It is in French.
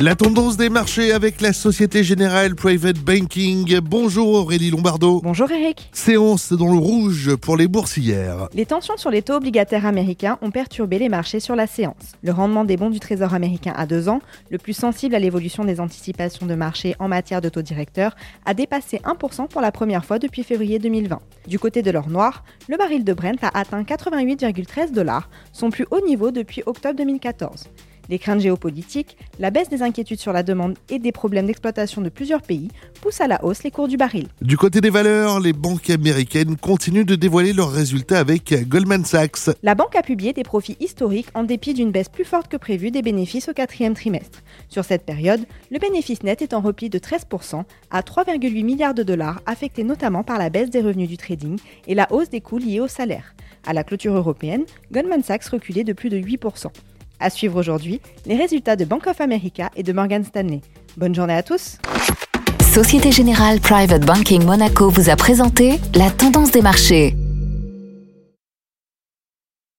La tendance des marchés avec la Société Générale Private Banking. Bonjour Aurélie Lombardo. Bonjour Eric. Séance dans le rouge pour les boursières. Les tensions sur les taux obligataires américains ont perturbé les marchés sur la séance. Le rendement des bons du Trésor américain à deux ans, le plus sensible à l'évolution des anticipations de marché en matière de taux directeur, a dépassé 1% pour la première fois depuis février 2020. Du côté de l'or noir, le baril de Brent a atteint 88,13 dollars, son plus haut niveau depuis octobre 2014. Les craintes géopolitiques, la baisse des inquiétudes sur la demande et des problèmes d'exploitation de plusieurs pays poussent à la hausse les cours du baril. Du côté des valeurs, les banques américaines continuent de dévoiler leurs résultats avec Goldman Sachs. La banque a publié des profits historiques en dépit d'une baisse plus forte que prévue des bénéfices au quatrième trimestre. Sur cette période, le bénéfice net est en repli de 13% à 3,8 milliards de dollars, affecté notamment par la baisse des revenus du trading et la hausse des coûts liés au salaire. À la clôture européenne, Goldman Sachs reculait de plus de 8%. À suivre aujourd'hui, les résultats de Bank of America et de Morgan Stanley. Bonne journée à tous. Société Générale Private Banking Monaco vous a présenté la tendance des marchés.